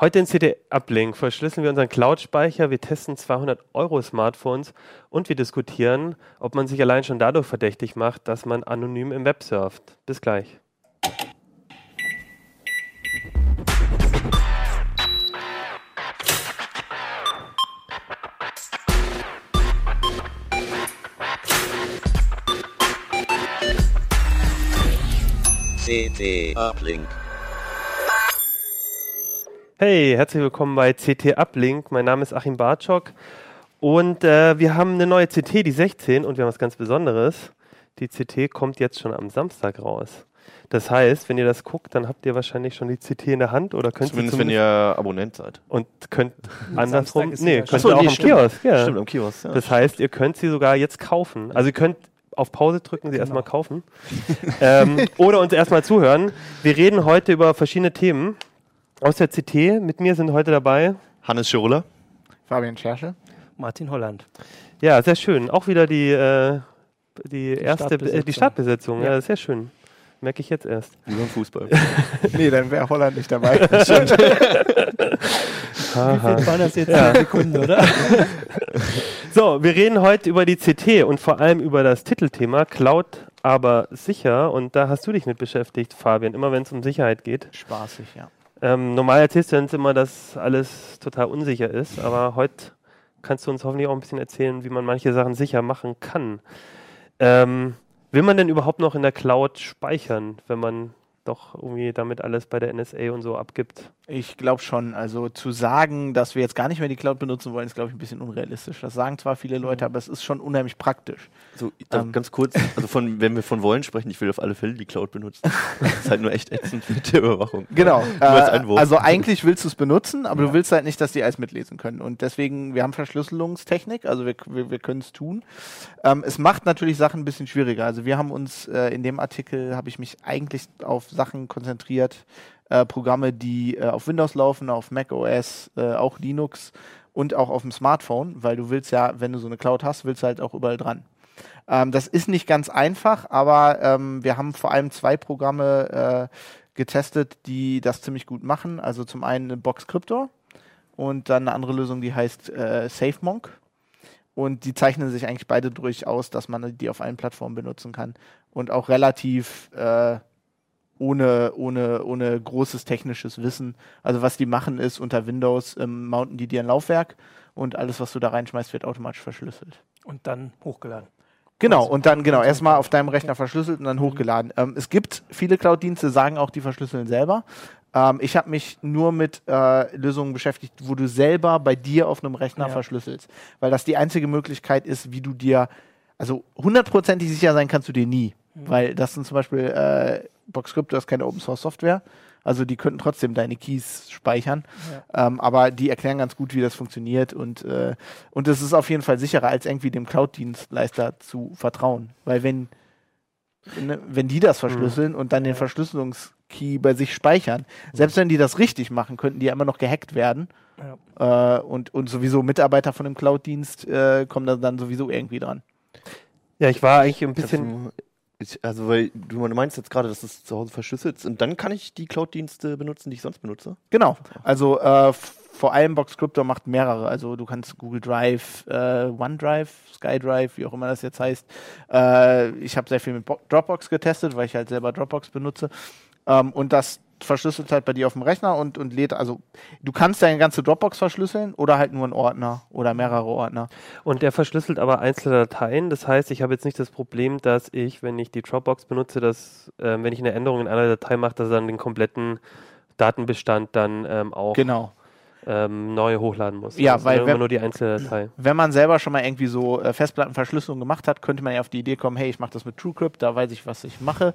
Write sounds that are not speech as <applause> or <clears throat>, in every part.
Heute in CD-Uplink verschlüsseln wir unseren Cloud-Speicher, wir testen 200 Euro Smartphones und wir diskutieren, ob man sich allein schon dadurch verdächtig macht, dass man anonym im Web surft. Bis gleich. CT Uplink. Hey, herzlich willkommen bei CT Uplink. Mein Name ist Achim Bartschok und äh, wir haben eine neue CT, die 16, und wir haben was ganz Besonderes. Die CT kommt jetzt schon am Samstag raus. Das heißt, wenn ihr das guckt, dann habt ihr wahrscheinlich schon die CT in der Hand oder könnt Zumindest, wenn ihr Abonnent seid. und könnt <laughs> andersrum, nee, könnt ihr auch nee, am stimmt. Kiosk. Ja. Stimmt, am Kiosk. Ja. Das heißt, ihr könnt sie sogar jetzt kaufen. Also ihr könnt auf Pause drücken, sie Genau. erstmal kaufen. ähm, oder uns erstmal zuhören. Wir reden heute über verschiedene Themen aus der CT. Mit mir sind heute dabei. Hannes Schirulla. Fabian Scherschel. Martin Holland. Ja, sehr schön. Auch wieder die, äh, die, erste Be- äh, die Startbesetzung. Startbesetzung. Ja. Ja. sehr schön. Merke ich jetzt erst. Wie beim Fußball. <laughs> Nee, dann wäre Holland nicht dabei. <laughs> Wie viel waren das jetzt? Ja. Sekunden, oder? <laughs> So, wir reden heute über die CT und vor allem über das Titelthema Cloud, aber sicher. Und da hast du dich mit beschäftigt, Fabian, immer wenn es um Sicherheit geht. Spaßig, ja. Ähm, normal erzählst du uns immer, dass alles total unsicher ist, aber heute kannst du uns hoffentlich auch ein bisschen erzählen, wie man manche Sachen sicher machen kann. Ähm, will man denn überhaupt noch in der Cloud speichern, wenn man doch irgendwie damit alles bei der NSA und so abgibt? Ich glaube schon. Also zu sagen, dass wir jetzt gar nicht mehr die Cloud benutzen wollen, ist, glaube ich, ein bisschen unrealistisch. Das sagen zwar viele Leute, aber es ist schon unheimlich praktisch. So, Ähm. ganz kurz, also von, wenn wir von wollen sprechen, ich will auf alle Fälle die Cloud benutzen. Das ist halt nur echt ätzend mit der Überwachung. Genau. Äh, also eigentlich willst du es benutzen, aber du willst halt nicht, dass die alles mitlesen können. Und deswegen, wir haben Verschlüsselungstechnik, also wir, wir, wir können es tun. Ähm, es macht natürlich Sachen ein bisschen schwieriger. Also wir haben uns äh, in dem Artikel, habe ich mich eigentlich auf Sachen konzentriert, äh, Programme, die äh, auf Windows laufen, auf Mac OS, äh, auch Linux und auch auf dem Smartphone, weil du willst ja, wenn du so eine Cloud hast, willst du halt auch überall dran. Ähm, das ist nicht ganz einfach, aber ähm, wir haben vor allem zwei Programme äh, getestet, die das ziemlich gut machen. Also zum einen Box Cryptor und dann eine andere Lösung, die heißt äh, SafeMonk. Und die zeichnen sich eigentlich beide durch aus, dass man die auf allen Plattformen benutzen kann und auch relativ äh, ohne, ohne, ohne großes technisches Wissen. Also was die machen ist, unter Windows ähm, mounten die dir ein Laufwerk und alles, was du da reinschmeißt, wird automatisch verschlüsselt. Und dann hochgeladen. Genau, Also, und dann genau erstmal auf deinem Rechner verschlüsselt und dann hochgeladen. Ähm, es gibt viele Cloud-Dienste, sagen auch, die verschlüsseln selber. Ähm, ich habe mich nur mit äh, Lösungen beschäftigt, wo du selber bei dir auf einem Rechner Ja. verschlüsselst. Weil das die einzige Möglichkeit ist, wie du dir, also hundertprozentig sicher sein kannst du dir nie. Weil das sind zum Beispiel äh, Boxcrypto ist keine Open Source Software. Also die könnten trotzdem deine Keys speichern. Ähm, aber die erklären ganz gut, wie das funktioniert und äh, und es ist auf jeden Fall sicherer, als irgendwie dem Cloud-Dienstleister zu vertrauen. Weil wenn, ne, wenn die das verschlüsseln und dann den Verschlüsselungskey bei sich speichern, selbst wenn die das richtig machen, könnten die ja immer noch gehackt werden. Äh, und, und sowieso Mitarbeiter von dem Cloud-Dienst äh, kommen da dann sowieso irgendwie dran. Ja, ich war eigentlich ein bisschen. Also, ich, also, weil du meinst jetzt gerade, dass es zu Hause verschlüsselt ist und dann kann ich die Cloud-Dienste benutzen, die ich sonst benutze. Genau. Also äh, vor allem Boxcrypto macht mehrere. Also du kannst Google Drive, äh, OneDrive, SkyDrive, wie auch immer das jetzt heißt. Äh, ich habe sehr viel mit Bo Dropbox getestet, weil ich halt selber Dropbox benutze. Ähm, und das verschlüsselt halt bei dir auf dem Rechner und, und lädt, also du kannst deine ganze Dropbox verschlüsseln oder halt nur einen Ordner oder mehrere Ordner. Und der verschlüsselt aber einzelne Dateien. Das heißt, ich habe jetzt nicht das Problem, dass ich, wenn ich die Dropbox benutze, dass, ähm, wenn ich eine Änderung in einer Datei mache, dass er dann den kompletten Datenbestand dann ähm, auch Genau. Ähm, neu hochladen muss. Ja, Also weil wenn- nur die einzelne Datei. wenn man selber schon mal irgendwie so äh, Festplattenverschlüsselung gemacht hat, könnte man ja auf die Idee kommen, hey, ich mache das mit TrueCrypt, da weiß ich, was ich mache.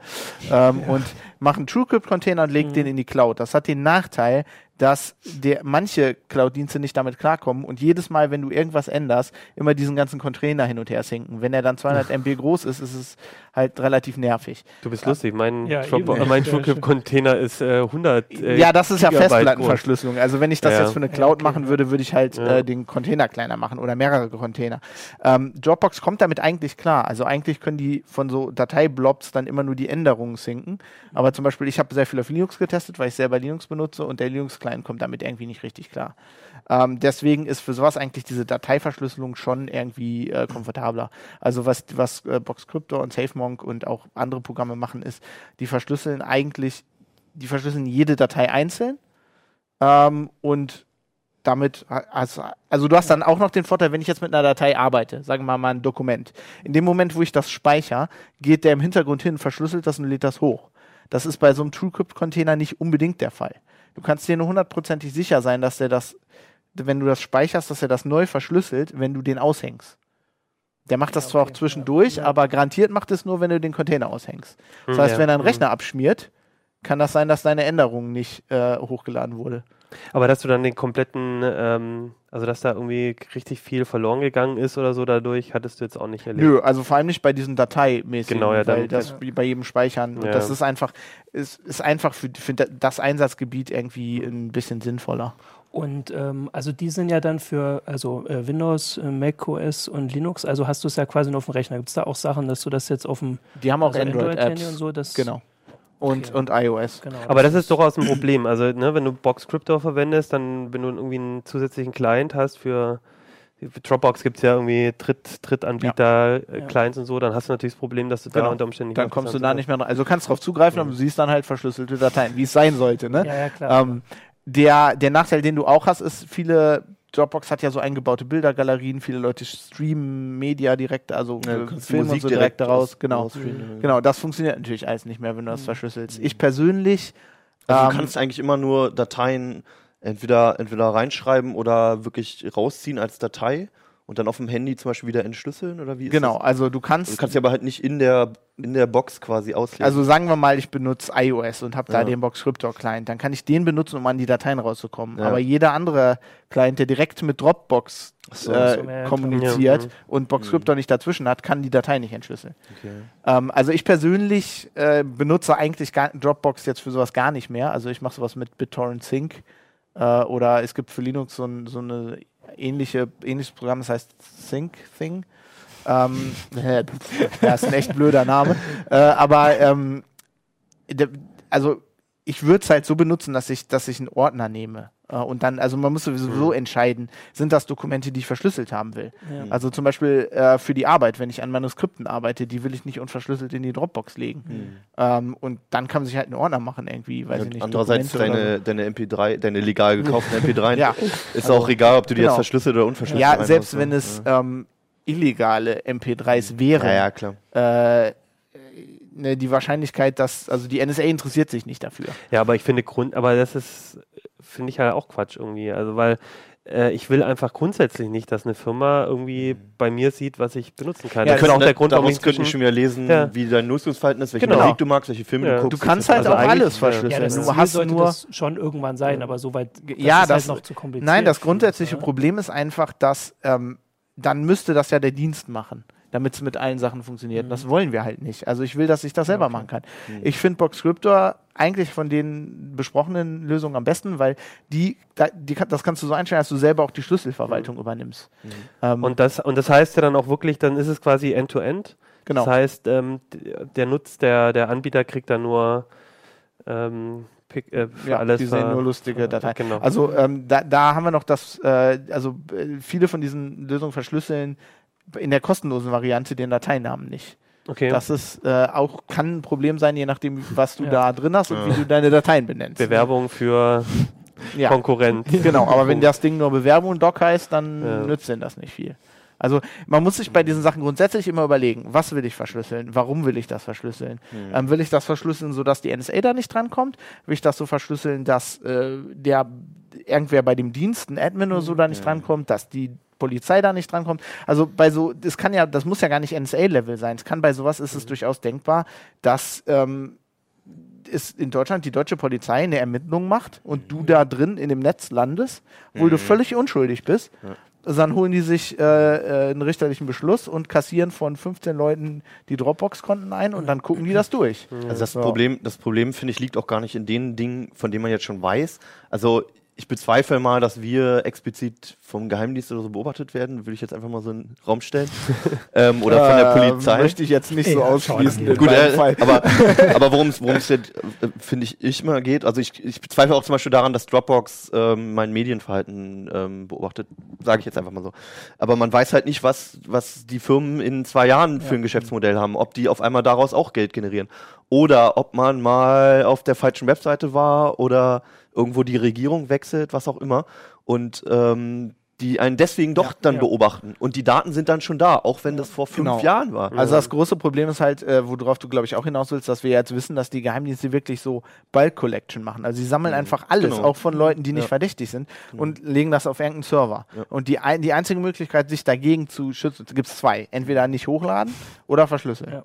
Ähm, Und mache einen TrueCrypt-Container und lege den in die Cloud. Das hat den Nachteil, dass der, manche Cloud-Dienste nicht damit klarkommen und jedes Mal, wenn du irgendwas änderst, immer diesen ganzen Container hin und her sinken. Wenn er dann 200 MB groß ist, ist es halt relativ nervig. Du bist lustig. Mein, Ja, mein Ja, TrueCrypt-Container ist äh, 100 äh, ja, das ist ja Gigabyte Festplattenverschlüsselung. Also wenn ich das Ja. jetzt für eine Cloud Ja, okay. machen würde, würde ich halt Ja. äh, den Container kleiner machen oder mehrere Container. Ähm, Dropbox kommt damit eigentlich klar. Also eigentlich können die von so Dateiblobs dann immer nur die Änderungen sinken. Aber zum Beispiel, ich habe sehr viel auf Linux getestet, weil ich selber Linux benutze und der Linux Linux-Client kommt damit irgendwie nicht richtig klar. Ähm, deswegen ist für sowas eigentlich diese Dateiverschlüsselung schon irgendwie äh, komfortabler. Also was, was äh, Boxcryptor und SafeMonk und auch andere Programme machen, ist, die verschlüsseln eigentlich, die verschlüsseln jede Datei einzeln ähm, und damit, also, also du hast dann auch noch den Vorteil, wenn ich jetzt mit einer Datei arbeite, sagen wir mal, mal ein Dokument. In dem Moment, wo ich das speichere, geht der im Hintergrund hin, verschlüsselt das und lädt das hoch. Das ist bei so einem TrueCrypt-Container nicht unbedingt der Fall. Du kannst dir nur hundertprozentig sicher sein, dass der das, wenn du das speicherst, dass er das neu verschlüsselt, wenn du den aushängst. Der macht das Ja, zwar okay, auch zwischendurch, ja. aber garantiert macht es nur, wenn du den Container aushängst. Das Hm, heißt, ja. wenn dein Hm. Rechner abschmiert, kann das sein, dass deine Änderung nicht äh, hochgeladen wurde. Aber dass du dann den kompletten, ähm, also dass da irgendwie richtig viel verloren gegangen ist oder so dadurch, hattest du jetzt auch nicht erlebt. Nö, also vor allem nicht bei diesen Dateimäßigen, Genau, ja, weil das wie bei jedem Speichern. Ja. das ist einfach, ist, ist einfach für, für da- das Einsatzgebiet irgendwie ein bisschen sinnvoller. Und ähm, also die sind ja dann für also äh, Windows, äh, Mac OS und Linux. Also hast du es ja quasi nur auf dem Rechner. Gibt es da auch Sachen, dass du das jetzt auf dem Die haben auch also Android-Apps. Android-Handy und so? Das, genau. Und, Okay. und iOS. genau. Aber das ist durchaus ein Problem. Also, ne, wenn du Box Crypto verwendest, dann, wenn du irgendwie einen zusätzlichen Client hast für, für Dropbox gibt es ja irgendwie Dritt, Drittanbieter, äh, Ja. Clients und so, dann hast du natürlich das Problem, dass du da Genau. unter Umständen nicht Dann mehr kommst du da nicht mehr dran. Also du kannst drauf zugreifen, aber du siehst dann halt verschlüsselte Dateien, wie es sein sollte. Ne? Ja, ja, klar. Ähm, der, der Nachteil, den du auch hast, ist, viele Dropbox hat ja so eingebaute Bildergalerien, viele Leute streamen Media direkt, also Ja, filmen und so direkt daraus. aus- Genau. Genau, das funktioniert natürlich alles nicht mehr, wenn du das verschlüsselst. Ich persönlich Also Ähm, du kannst eigentlich immer nur Dateien entweder, entweder reinschreiben oder wirklich rausziehen als Datei und dann auf dem Handy zum Beispiel wieder entschlüsseln oder wie ist genau, das? also du Du kannst, kannst sie aber halt nicht in der, in der Box quasi auslesen. also sagen wir mal, ich benutze iOS und habe da Ja. den Boxcryptor-Client, dann kann ich den benutzen, um an die Dateien rauszukommen. Ja. Aber jeder andere Client, der direkt mit Dropbox so, äh, so, ja, kommuniziert klar. und Boxcryptor nicht dazwischen hat, kann die Datei nicht entschlüsseln. okay. Ähm, also ich persönlich äh, benutze eigentlich gar, Dropbox jetzt für sowas gar nicht mehr. Also ich mache sowas mit BitTorrent Sync äh, oder es gibt für Linux so, ein, so eine ähnliche ähnliches Programm, das heißt Sync Thing. Ähm, <laughs> ja, ist ein echt blöder Name. Äh, aber ähm, also ich würde es halt so benutzen, dass ich, dass ich einen Ordner nehme. Äh, und dann, also man muss sowieso entscheiden, sind das Dokumente, die ich verschlüsselt haben will. Ja. Also zum Beispiel äh, für die Arbeit, wenn ich an Manuskripten arbeite, die will ich nicht unverschlüsselt in die Dropbox legen. Ähm, und dann kann man sich halt einen Ordner machen irgendwie, weiß ich Und nicht. andererseits deine, deine MP3, deine legal gekauften MP3, <laughs> Ja. ist Also, auch egal, ob du die genau. jetzt verschlüsselt oder unverschlüsselt Ja, reinmachst, selbst ne? wenn es Ja. ähm, illegale MP3s wären, ja, ja, klar. Äh, ne, die Wahrscheinlichkeit, dass, also die NSA interessiert sich nicht dafür. Ja, aber ich finde Grund, aber das ist, finde ich halt auch Quatsch irgendwie. Also weil äh, ich will einfach grundsätzlich nicht, dass eine Firma irgendwie bei mir sieht, was ich benutzen kann. Ja, das ist auch der Grund, warum ich inzwischen- schon wieder lesen, Ja. wie dein Nutzungsverhalten ist, welche Genau. Musik du magst, welche Filme Ja. du guckst. Du kannst halt Also auch alles verschlüsseln. ja, das du hast sollte nur das schon irgendwann sein, aber soweit Ja, ist das- halt noch zu kompliziert. Nein, das grundsätzliche ja. Problem ist einfach, dass ähm, dann müsste das ja der Dienst machen, damit es mit allen Sachen funktioniert. Mhm. Das wollen wir halt nicht. Also ich will, dass ich das selber Okay. machen kann. Mhm. Ich finde Boxcryptor eigentlich von den besprochenen Lösungen am besten, weil die, da, die das kannst du so einstellen, dass du selber auch die Schlüsselverwaltung übernimmst. Ähm, Und das, und das heißt ja dann auch wirklich, dann ist es quasi End-to-End. genau. Das heißt, ähm, der Nutz, der, der Anbieter kriegt dann nur ähm, Pick, äh, für ja, alles. die sehen ver- nur lustige Dateien. Genau. Also ähm, da, da haben wir noch das, äh, also äh, viele von diesen Lösungen verschlüsseln in der kostenlosen Variante den Dateinamen nicht. okay. Das ist äh, auch kann ein Problem sein, je nachdem, was du Ja. da drin hast und Ja. wie du deine Dateien benennst. Bewerbung für <laughs> ja, Konkurrent. <laughs> genau. Aber wenn das Ding nur Bewerbung und Doc heißt, dann Ja. nützt denn das nicht viel. Also man muss sich bei diesen Sachen grundsätzlich immer überlegen, was will ich verschlüsseln, warum will ich das verschlüsseln? Mhm. Ähm, will ich das verschlüsseln, sodass die NSA da nicht drankommt? Will ich das so verschlüsseln, dass äh, der irgendwer bei dem Dienst, ein Admin oder so, da nicht Ja. drankommt, dass die Polizei da nicht drankommt. Also bei so, das kann ja, das muss ja gar nicht NSA-Level sein. Es kann bei sowas ist es durchaus denkbar, dass ähm, es in Deutschland die deutsche Polizei eine Ermittlung macht und du da drin in dem Netz landest, obwohl du Mhm. völlig unschuldig bist. Ja. Dann holen die sich äh, äh, einen richterlichen Beschluss und kassieren von 15 Leuten die Dropbox-Konten ein und dann gucken die das durch. Also das Ja. Problem, das Problem finde ich liegt auch gar nicht in den Dingen, von denen man jetzt schon weiß. Also ich bezweifle mal, dass wir explizit vom Geheimdienst oder so beobachtet werden, würde ich jetzt einfach mal so in den Raum stellen. <laughs> ähm, oder von der Ähm, Polizei. Möchte ich jetzt nicht so Ja, ausschließen. in Gut, äh, Fall. aber, <laughs> aber worum es worum es jetzt, äh, finde ich, ich mal geht, also ich, ich bezweifle auch zum Beispiel daran, dass Dropbox ähm, mein Medienverhalten ähm, beobachtet, sage ich jetzt einfach mal so. Aber man weiß halt nicht, was, was die Firmen in zwei Jahren für ein Geschäftsmodell haben, ob die auf einmal daraus auch Geld generieren. Oder ob man mal auf der falschen Webseite war oder irgendwo die Regierung wechselt, was auch immer. Und ähm, die einen deswegen doch Ja, dann ja. beobachten. Und die Daten sind dann schon da, auch wenn das vor fünf Genau. Jahren war. Also das große Problem ist halt, äh, worauf du glaube ich auch hinaus willst, dass wir jetzt wissen, dass die Geheimdienste wirklich so Bulk Collection machen. Also sie sammeln einfach alles, Genau. auch von Leuten, die nicht Ja. verdächtig sind und legen das auf irgendeinen Server. Ja. Und die, ein, die einzige Möglichkeit, sich dagegen zu schützen, gibt es zwei. Entweder nicht hochladen oder verschlüsseln. Ja.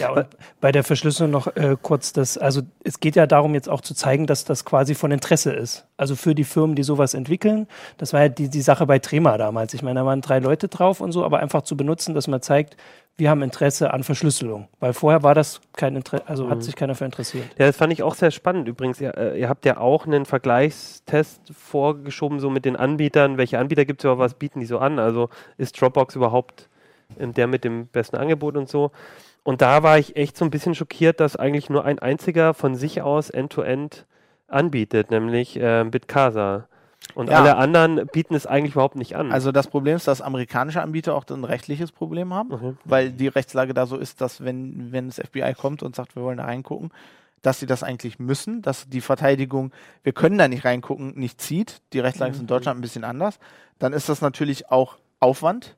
Ja, und bei der Verschlüsselung noch äh, kurz das, also es geht ja darum, jetzt auch zu zeigen, dass das quasi von Interesse ist. Also für die Firmen, die sowas entwickeln. Das war ja die, die Sache bei Trema damals. Ich meine, da waren drei Leute drauf und so, aber einfach zu benutzen, dass man zeigt, wir haben Interesse an Verschlüsselung. Weil vorher war das kein Interesse, also hat sich keiner für interessiert. Ja, das fand ich auch sehr spannend übrigens. Ihr, äh, ihr habt ja auch einen Vergleichstest vorgeschoben, so mit den Anbietern. Welche Anbieter gibt es überhaupt, was bieten die so an? Also ist Dropbox überhaupt ähm, der mit dem besten Angebot und so? Und da war ich echt so ein bisschen schockiert, dass eigentlich nur ein einziger von sich aus End-to-End anbietet, nämlich äh, Bitcasa. Und Ja. alle anderen bieten es eigentlich überhaupt nicht an. Also das Problem ist, dass amerikanische Anbieter auch ein rechtliches Problem haben, Mhm. weil die Rechtslage da so ist, dass wenn, wenn das FBI kommt und sagt, wir wollen da reingucken, dass sie das eigentlich müssen, dass die Verteidigung, wir können da nicht reingucken, nicht zieht. Die Rechtslage ist in Deutschland ein bisschen anders. Dann ist das natürlich auch Aufwand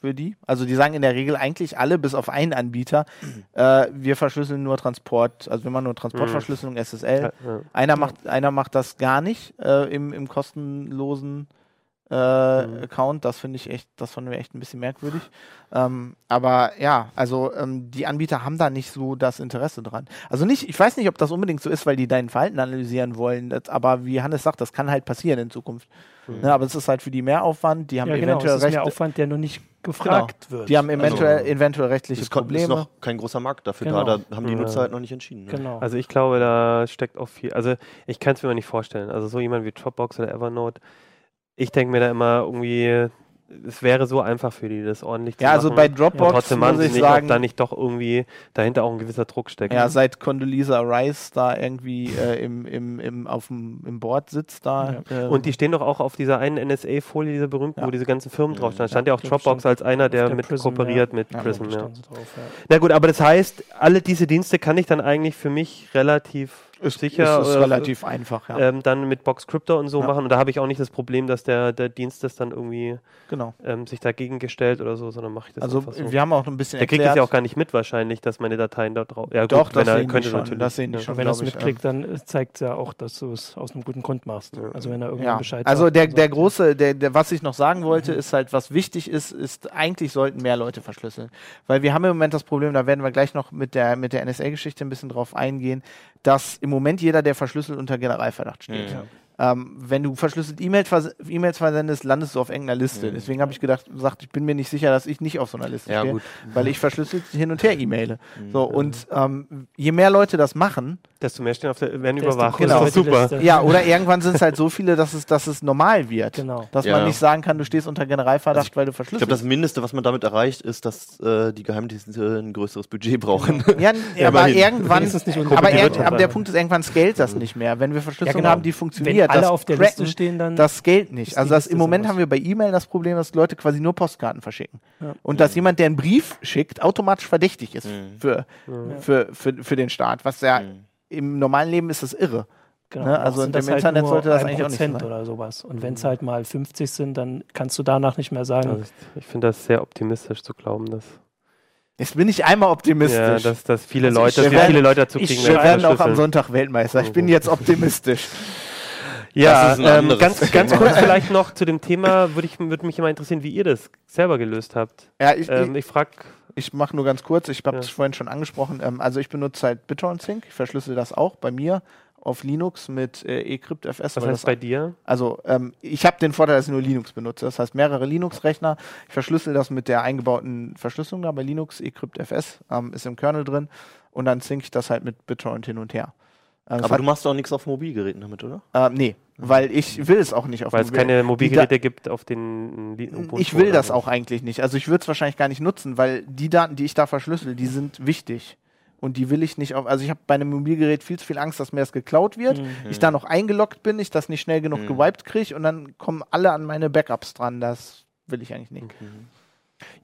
für die. Also die sagen in der Regel eigentlich alle, bis auf einen Anbieter, <clears throat> äh, wir verschlüsseln nur Transport, also wir machen nur Transportverschlüsselung, SSL. ja, ja. Einer macht, einer macht das gar nicht äh, im, im kostenlosen äh, Mhm. Account. Das finde ich echt, das fanden wir echt ein bisschen merkwürdig. Ähm, aber ja, also ähm, die Anbieter haben da nicht so das Interesse dran. Also nicht, ich weiß nicht, ob das unbedingt so ist, weil die dein Verhalten analysieren wollen. Das, aber wie Hannes sagt, das kann halt passieren in Zukunft. Ne, aber es ist halt für die Mehraufwand. Die haben Ja, genau, eventuell es ist der nur nicht gefragt wird. Die haben eventuell, Also, eventuell rechtliche Es kommt, ist Probleme. noch kein großer Markt dafür Genau. da. Da haben die Ja. Nutzer halt noch nicht entschieden. Ne? Genau. Also ich glaube, da steckt auch viel. Also ich kann es mir mal nicht vorstellen. Also so jemand wie Dropbox oder Evernote, ich denke mir da immer irgendwie, es wäre so einfach für die, das ordentlich zu ja, also machen. bei Dropbox trotzdem machen muss ich nicht, sagen, ob da nicht doch irgendwie dahinter auch ein gewisser Druck steckt. Ja, seit Condoleezza Rice da irgendwie äh, im, im, im, auf dem, im Board sitzt da. ähm, Und die stehen doch auch auf dieser einen NSA-Folie, dieser berümten, Ja. wo diese ganzen Firmen drauf standen. Ja, Stand ja auch Dropbox als einer, der der mit Prism, kooperiert ja. mit Ja, Prism. Ja. Drauf, ja. Na gut, aber das heißt, alle diese Dienste kann ich dann eigentlich für mich relativ ist, sicher ist, ist oder- relativ einfach, ja. ähm, dann mit Box Crypto und so Ja. machen. Und da habe ich auch nicht das Problem, dass der, der Dienst das dann irgendwie genau. ähm, sich dagegen gestellt oder so, sondern mache ich das Also einfach so. wir haben auch ein bisschen Der kriegt erklärt. es ja auch gar nicht mit wahrscheinlich, dass meine Dateien da drauf. Ja, Doch, gut, das sehen könnte schon, natürlich. das sehen die ja. schon. Und wenn er es mitkriegt, dann zeigt es ja auch, dass du es aus einem guten Grund machst. Also wenn er irgendwann ja. Bescheid Also sagt, der, der er- große, der, der, was ich noch sagen wollte, ist halt, was wichtig ist, ist, eigentlich sollten mehr Leute verschlüsseln. Weil wir haben im Moment das Problem, da werden wir gleich noch mit der, mit der NSA-Geschichte ein bisschen drauf eingehen, dass im Moment jeder, der verschlüsselt, unter Generalverdacht steht. Ja. Ähm, wenn du verschlüsselt E-Mails vers E-Mails versendest, landest du auf irgendeiner Liste. Deswegen habe ich gedacht, gesagt, ich bin mir nicht sicher, dass ich nicht auf so einer Liste Ja, stehe, gut. weil ich verschlüsselt hin und her E-Maile. So und ähm, je mehr Leute das machen, Desto mehr stehen auf der, werden überwacht. Genau. Das ist super. Liste. ja oder irgendwann sind es halt so viele, dass es, dass es normal wird, Genau. dass Ja. man nicht sagen kann, du stehst unter Generalverdacht, weil du Ich verschlüsselt. glaube, das Mindeste, was man damit erreicht, ist, dass äh, die Geheimdienste ein größeres Budget brauchen. ja, ja, aber irgendwann, aber, aber der. Punkt ist, irgendwann scaled das nicht mehr. Wenn wir Verschlüsselung genau. haben, die funktioniert, alle das auf der Cracken, Liste stehen, dann das scaled nicht. Also das, im Moment haben wir bei E-Mail das Problem, dass Leute quasi nur Postkarten verschicken. Ja. Und dass jemand, der einen Brief schickt, automatisch verdächtig ist Mhm. für, für, für, für den Staat. Was ja Mhm. im normalen Leben ist das irre. Genau, Ne, also im halt Internet nur sollte das ein eigentlich auch nicht Prozent sein. oder sowas. Und wenn es halt mal 50 sind, dann kannst du danach nicht mehr sagen, Also ich ich finde das sehr optimistisch zu glauben, dass, Jetzt bin ich einmal ja, optimistisch. dass, dass viele Also Leute, ich- dass wir werden- viele Leute dazu ich kriegen, wir werden auch am. Sonntag Weltmeister. Ich bin <laughs> jetzt optimistisch. Ja, Das ist ein ähm, ganz, ganz kurz <laughs> vielleicht noch zu dem Thema, würde ich, würde mich immer interessieren, wie ihr das selber gelöst habt. Ja, ich, Ähm, ich frage, Ich mache nur ganz kurz, ich habe Ja. es vorhin schon angesprochen. Ähm, also ich benutze halt BitTorrent Sync, ich verschlüssel das auch bei mir auf Linux mit äh, eCryptFS. was heißt das- bei dir? also ähm, ich habe den Vorteil, dass ich nur Linux benutze. Das heißt mehrere Linux-Rechner. Ich verschlüssel das mit der eingebauten Verschlüsselung da bei Linux, eCryptFS ähm, ist im Kernel drin und dann sync ich das halt mit BitTorrent hin und her. Äh, Aber hat- du machst doch nichts auf Mobilgeräten damit, oder? äh, nee, weil ich will es auch nicht auf Weil es keine Mobilgeräte gibt, auf den Li- Ubuntu Ich will das auch eigentlich nicht. Also ich würde es wahrscheinlich gar nicht nutzen, weil die Daten, die ich da verschlüssel, die sind wichtig. Und die will ich nicht auf. Also ich habe bei einem Mobilgerät viel zu viel Angst, dass mir das geklaut wird. Mhm. Ich da noch eingeloggt bin, ich das nicht schnell genug Mhm. gewiped kriege und dann kommen alle an meine Backups dran. Das will ich eigentlich nicht.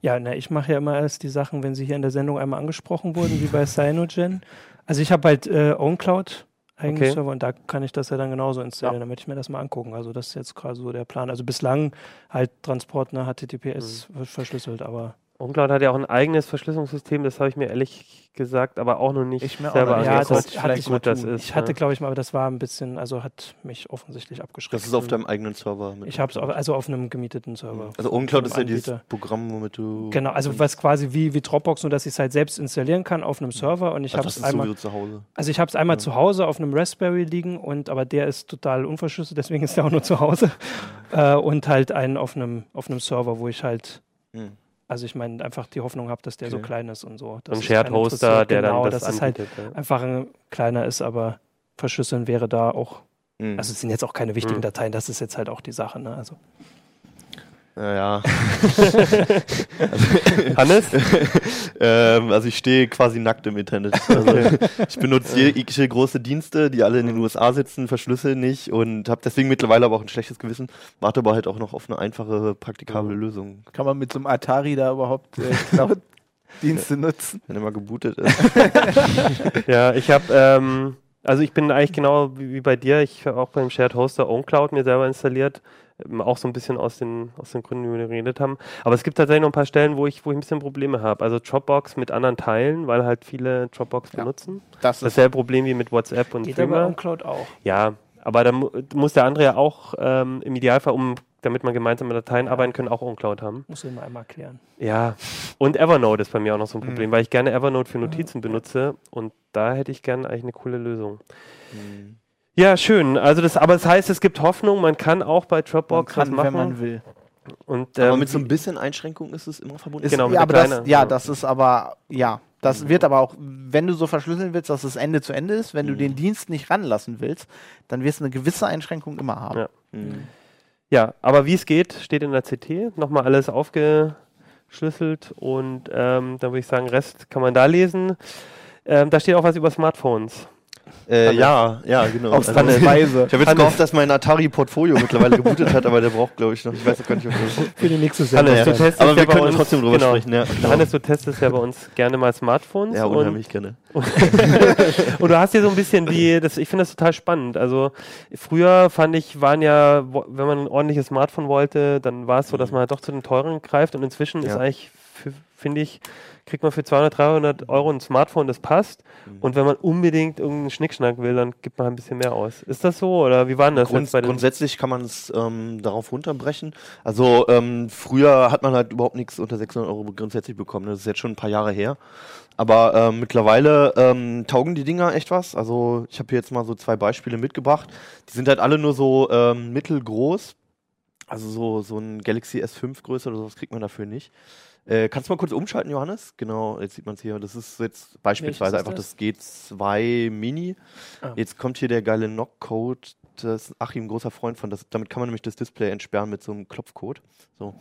Ja, na, ich mache ja immer erst die Sachen, wenn sie hier in der Sendung einmal angesprochen wurden, wie bei Cyanogen. Also ich habe halt äh, OwnCloud eigenen Okay. Server und da kann ich das ja dann genauso installieren, Ja. damit ich mir das mal angucken. Also das ist jetzt gerade so der Plan. Also bislang halt Transport nach HTTPS Mhm. verschlüsselt, aber OwnCloud hat ja auch ein eigenes Verschlüsselungssystem, das habe ich mir ehrlich gesagt, aber auch noch nicht Ich mir auch selber noch nicht. Ja, angeguckt, das hatte ich gut das ist. ich hatte, ne? glaube ich mal, aber das war ein bisschen, also hat mich offensichtlich abgeschreckt. Das ist auf deinem eigenen Server. mit Ich habe es also auf einem gemieteten Server. Also OwnCloud Von ist ja dieses. Programm, womit du. Genau, also was quasi wie, wie Dropbox, nur dass ich es halt selbst installieren kann auf einem Server und ich also habe das es ist einmal. zu Hause. Also ich habe es einmal Ja. zu Hause auf einem Raspberry liegen und aber der ist total unverschlüsselt, deswegen ist der auch nur zu Hause. äh, und halt einen auf einem auf einem Server, wo ich halt, Hm. Also ich meine einfach die Hoffnung habe, dass der so Okay. klein ist und so. So dass ein Shared Hoster, der genau, dann das dass es halt anbietet. ja. einfach ein kleiner ist, aber verschlüsseln wäre da auch. Hm. Also es sind jetzt auch keine wichtigen Mhm. Dateien, das ist jetzt halt auch die Sache. Ne? Also Ja, ja. <laughs> Hannes? <laughs> ähm, also ich stehe quasi nackt im Internet. Also <laughs> ich benutze jegliche große Dienste, die alle in den USA sitzen, verschlüssel nicht und habe deswegen mittlerweile aber auch ein schlechtes Gewissen. Warte aber halt auch noch auf eine einfache, praktikable Lösung, Kann man mit so einem Atari da überhaupt äh, Cloud-Dienste nutzen? wenn er mal gebootet ist. Ja, ich habe, ähm, also ich bin eigentlich genau wie, wie bei dir. Ich habe auch beim Shared Hoster OwnCloud mir selber installiert. Ähm, Auch so ein bisschen aus den, aus den Gründen, die wir geredet haben. Aber es gibt tatsächlich noch ein paar Stellen, wo ich, wo ich ein bisschen Probleme habe. Also Dropbox mit anderen Teilen, weil halt viele Dropbox Ja. benutzen. Das ist Dasselbe Problem wie mit WhatsApp und geht aber Threema. OnCloud auch. Ja, aber da mu muss der andere ja auch ähm, im Idealfall, um, damit man gemeinsam mit Dateien arbeiten können, auch OwnCloud haben. Muss ich mal einmal klären. Ja, und Evernote ist bei mir auch noch so ein Mhm. Problem, weil ich gerne Evernote für Notizen benutze und da hätte ich gerne eigentlich eine coole Lösung. Hm. Ja, schön. Also das, aber das heißt, es gibt Hoffnung, man kann auch bei man Dropbox kann, was machen. wenn man will. und, aber ähm, mit so ein bisschen Einschränkung ist es immer verbunden. Ist, Genau, mit ja, der aber das, ja, ja. das ist aber, ja, das wird aber auch, wenn du so verschlüsseln willst, dass es Ende zu Ende ist, wenn du Mhm. den Dienst nicht ranlassen willst, dann wirst du eine gewisse Einschränkung immer haben. Ja. Hm. ja, aber wie es geht, steht in der CT. Nochmal alles aufgeschlüsselt und ähm, dann würde ich sagen, Rest kann man da lesen. Ähm, da steht auch was über Smartphones. Äh, ja, ja, genau. Auf Also- Weise. Ich habe jetzt gehofft, dass mein Atari-Portfolio mittlerweile gebootet hat, aber der braucht, glaube ich, noch. Ich weiß gar nicht, ob das Für die nächste Sendung. Hannes, du testest Aber ja wir bei können uns, trotzdem drüber genau. sprechen, ja. Hannes, du testest ja bei uns gerne mal Smartphones. Ja, und unheimlich gerne. <laughs> Und du hast hier so ein bisschen die, das, ich finde das total spannend. Also früher fand ich, waren ja, wenn man ein ordentliches Smartphone wollte, dann war es so, dass man halt doch zu den teuren greift und inzwischen ist Ja. eigentlich, finde ich, kriegt man für 200, 300 Euro ein Smartphone, das passt. Mhm. Und wenn man unbedingt irgendeinen Schnickschnack will, dann gibt man ein bisschen mehr aus. Ist das so oder wie war denn das Grund, jetzt bei den grundsätzlich kann man es ähm, darauf runterbrechen. Also ähm, früher hat man halt überhaupt nichts unter 600 Euro grundsätzlich bekommen. Das ist jetzt schon ein paar Jahre her. Aber ähm, mittlerweile ähm, taugen die Dinger echt was. Also ich habe hier jetzt mal so zwei Beispiele mitgebracht. Die sind halt alle nur so ähm, mittelgroß. Also so, so ein Galaxy S5 Größe oder sowas kriegt man dafür nicht. Äh, kannst du mal kurz umschalten, Johannes? Genau, jetzt sieht man es hier. Das ist jetzt beispielsweise ist einfach das? das G2 Mini. Ah. Jetzt kommt hier der geile Knock-Code. Das ist Achim, ein großer Freund von. Das, damit kann man nämlich das Display entsperren mit so einem Klopfcode. So.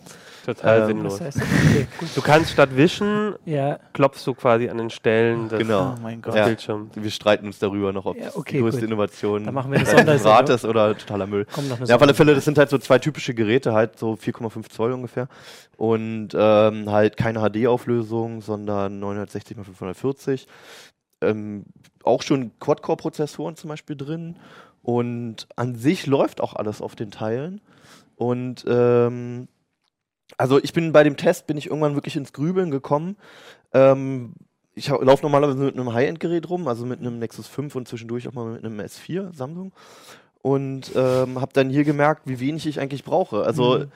total ähm, sinnlos? Das heißt, okay. Du kannst statt wischen, Ja, klopfst du quasi an den Stellen des, Genau. Oh mein Gott. Ja. Bildschirms. Wir streiten uns darüber noch, ob Ja, das okay, die größte gut. Innovation Dann machen wir des Sondersendung. Rat ist oder totaler Müll. Ja, auf alle. Fälle, das sind halt so zwei typische Geräte, halt so 4,5 Zoll ungefähr. Und ähm, halt keine HD-Auflösung, sondern 960 x 540. Ähm, auch schon Quad-Core-Prozessoren zum Beispiel drin. Und an sich läuft auch alles auf den Teilen. Und ähm, also ich bin bei dem Test, bin ich irgendwann wirklich ins Grübeln gekommen. Ähm, ich laufe normalerweise mit einem High-End-Gerät rum, also mit einem Nexus 5 und zwischendurch auch mal mit einem S4 Samsung. Und ähm, habe dann hier gemerkt, wie wenig ich eigentlich brauche. Also Mhm.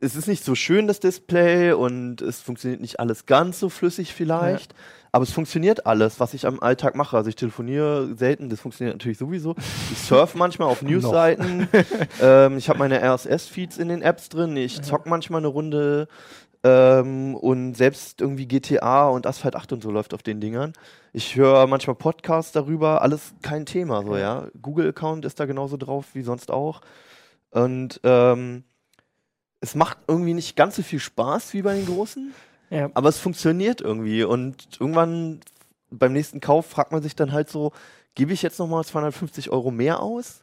es ist nicht so schön, das Display, und es funktioniert nicht alles ganz so flüssig vielleicht. Aber es funktioniert alles, was ich am Alltag mache. Also ich telefoniere selten, das funktioniert natürlich sowieso. Ich surfe manchmal auf <laughs> Newsseiten. <laughs> ähm, ich habe meine RSS-Feeds in den Apps drin. Ich zock manchmal eine Runde. Ähm, und selbst irgendwie GTA und Asphalt 8 und so läuft auf den Dingern. Ich höre manchmal Podcasts darüber, alles kein Thema, so, ja. Google-Account ist da genauso drauf wie sonst auch. Und ähm, es macht irgendwie nicht ganz so viel Spaß wie bei den Großen, Ja. aber es funktioniert irgendwie. Und irgendwann beim nächsten Kauf fragt man sich dann halt so, gebe ich jetzt nochmal 250 Euro mehr aus?